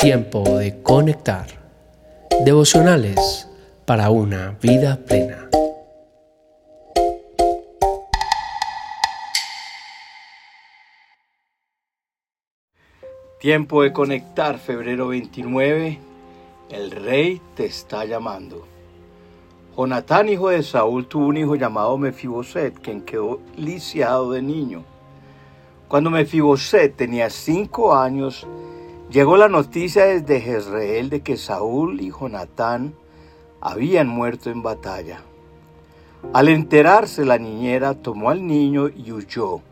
Tiempo de conectar. Devocionales para una vida plena. Tiempo de conectar, febrero 29. El rey te está llamando. Jonatán, hijo de Saúl, tuvo un hijo llamado Mefiboset, quien quedó lisiado de niño. Cuando Mefiboset tenía cinco años, Llegó la noticia desde Jezreel de que Saúl y Jonatán habían muerto en batalla. Al enterarse la niñera tomó al niño y huyó,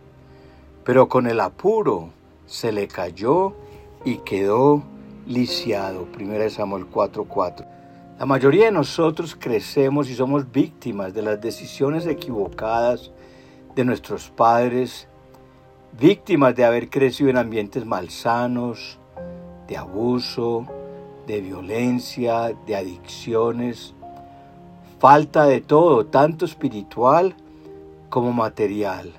pero con el apuro se le cayó y quedó lisiado. 1 Samuel 4:4. La mayoría de nosotros crecemos y somos víctimas de las decisiones equivocadas de nuestros padres, víctimas de haber crecido en ambientes malsanos, de abuso, de violencia, de adicciones, falta de todo, tanto espiritual como material,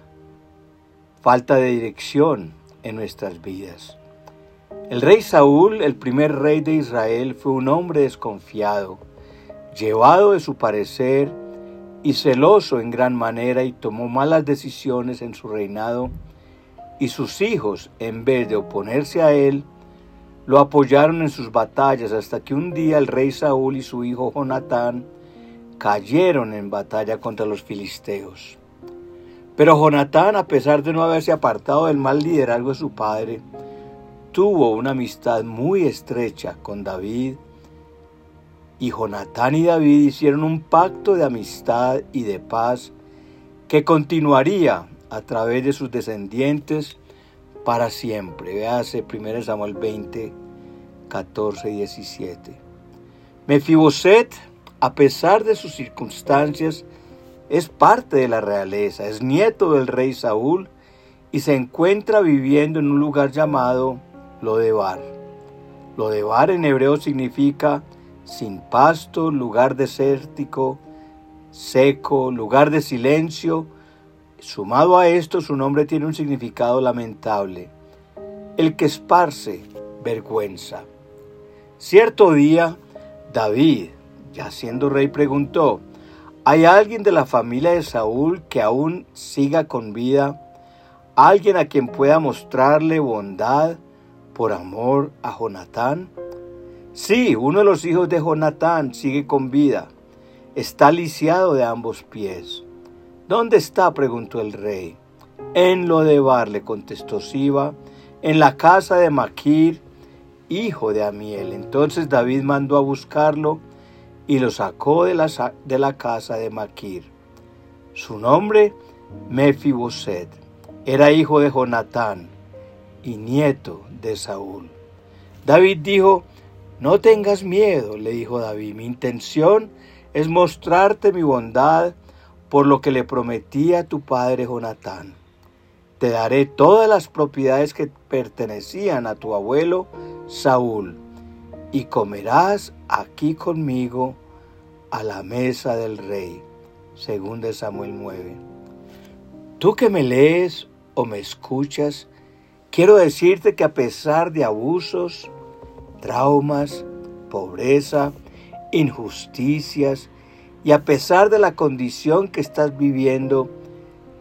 falta de dirección en nuestras vidas. El rey Saúl, el primer rey de Israel, fue un hombre desconfiado, llevado de su parecer y celoso en gran manera y tomó malas decisiones en su reinado y sus hijos, en vez de oponerse a él, lo apoyaron en sus batallas hasta que un día el rey Saúl y su hijo Jonatán cayeron en batalla contra los filisteos. Pero Jonatán, a pesar de no haberse apartado del mal liderazgo de su padre, tuvo una amistad muy estrecha con David y Jonatán y David hicieron un pacto de amistad y de paz que continuaría a través de sus descendientes para siempre. Véase 1 Samuel 20, 14 y 17. Mefiboset, a pesar de sus circunstancias, es parte de la realeza, es nieto del rey Saúl y se encuentra viviendo en un lugar llamado Lodebar. Lodebar en hebreo significa sin pasto, lugar desértico, seco, lugar de silencio, Sumado a esto, su nombre tiene un significado lamentable, el que esparce vergüenza. Cierto día, David, ya siendo rey, preguntó, ¿hay alguien de la familia de Saúl que aún siga con vida? ¿Alguien a quien pueda mostrarle bondad por amor a Jonatán? Sí, uno de los hijos de Jonatán sigue con vida. Está lisiado de ambos pies. ¿Dónde está? preguntó el rey. En lo de Bar, le contestó Siba, en la casa de Maquir, hijo de Amiel. Entonces David mandó a buscarlo y lo sacó de la, de la casa de Maquir. Su nombre, Mefiboset, era hijo de Jonatán y nieto de Saúl. David dijo, no tengas miedo, le dijo David, mi intención es mostrarte mi bondad por lo que le prometí a tu padre Jonatán. Te daré todas las propiedades que pertenecían a tu abuelo Saúl, y comerás aquí conmigo a la mesa del rey. Según de Samuel 9. Tú que me lees o me escuchas, quiero decirte que a pesar de abusos, traumas, pobreza, injusticias, y a pesar de la condición que estás viviendo,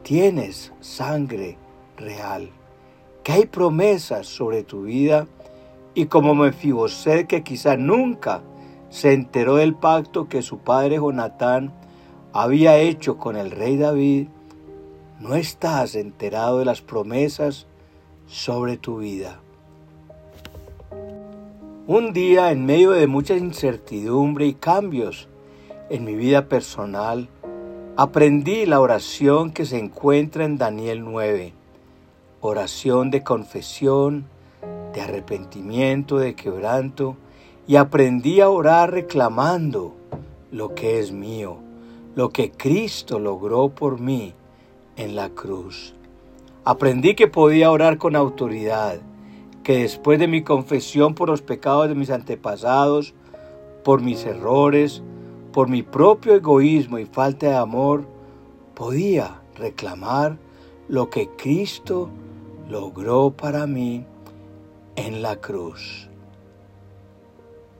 tienes sangre real, que hay promesas sobre tu vida y como Mefiboset que quizá nunca se enteró del pacto que su padre Jonatán había hecho con el rey David, no estás enterado de las promesas sobre tu vida. Un día en medio de mucha incertidumbre y cambios, en mi vida personal, aprendí la oración que se encuentra en Daniel 9, oración de confesión, de arrepentimiento, de quebranto, y aprendí a orar reclamando lo que es mío, lo que Cristo logró por mí en la cruz. Aprendí que podía orar con autoridad, que después de mi confesión por los pecados de mis antepasados, por mis errores, por mi propio egoísmo y falta de amor, podía reclamar lo que Cristo logró para mí en la cruz.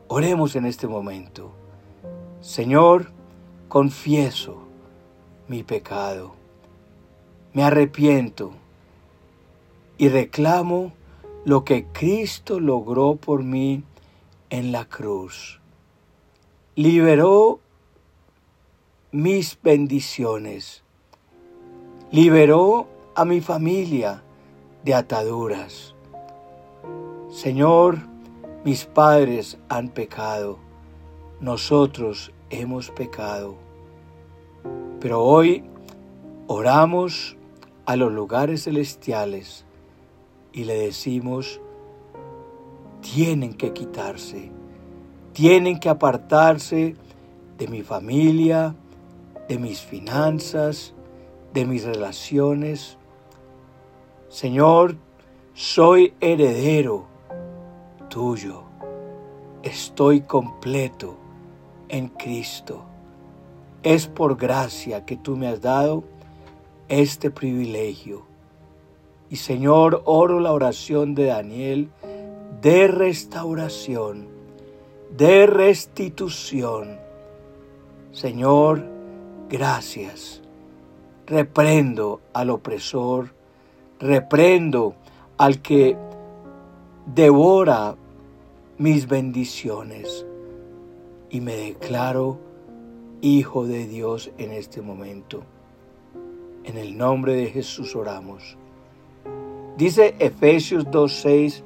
Oremos en este momento. Señor, confieso mi pecado, me arrepiento y reclamo lo que Cristo logró por mí en la cruz. Liberó mis bendiciones. Liberó a mi familia de ataduras. Señor, mis padres han pecado, nosotros hemos pecado. Pero hoy oramos a los lugares celestiales y le decimos, tienen que quitarse, tienen que apartarse de mi familia, de mis finanzas, de mis relaciones. Señor, soy heredero tuyo. Estoy completo en Cristo. Es por gracia que tú me has dado este privilegio. Y Señor, oro la oración de Daniel de restauración, de restitución. Señor, gracias. Reprendo al opresor, reprendo al que devora mis bendiciones y me declaro hijo de Dios en este momento. En el nombre de Jesús oramos. Dice Efesios 2.6,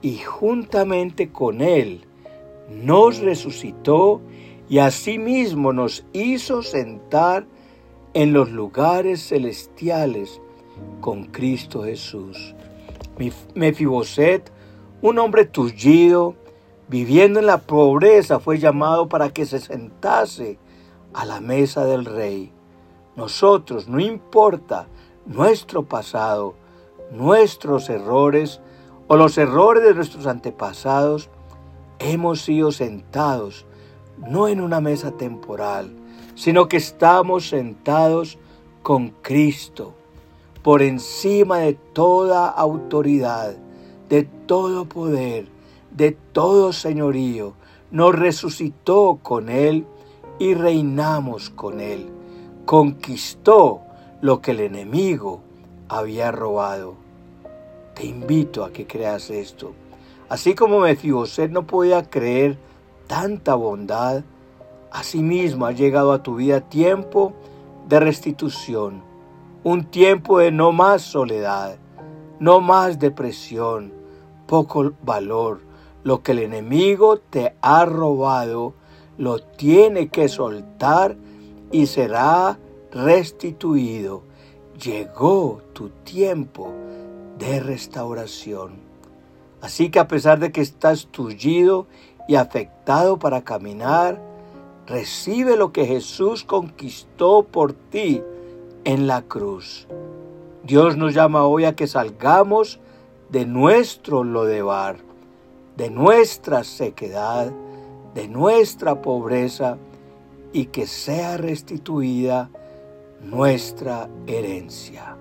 y juntamente con Él nos resucitó y asimismo nos hizo sentar en los lugares celestiales con Cristo Jesús. Mefiboset, un hombre tullido, viviendo en la pobreza, fue llamado para que se sentase a la mesa del rey. Nosotros, no importa nuestro pasado, nuestros errores o los errores de nuestros antepasados, hemos sido sentados no en una mesa temporal, sino que estamos sentados con Cristo por encima de toda autoridad, de todo poder, de todo señorío. Nos resucitó con Él y reinamos con Él. Conquistó lo que el enemigo había robado. Te invito a que creas esto. Así como Mefiboset no podía creer tanta bondad, asimismo ha llegado a tu vida tiempo de restitución, un tiempo de no más soledad, no más depresión, poco valor. Lo que el enemigo te ha robado, lo tiene que soltar y será restituido. Llegó tu tiempo de restauración. Así que a pesar de que estás tullido y afectado para caminar, recibe lo que Jesús conquistó por ti en la cruz. Dios nos llama hoy a que salgamos de nuestro lodebar, de nuestra sequedad, de nuestra pobreza y que sea restituida nuestra herencia.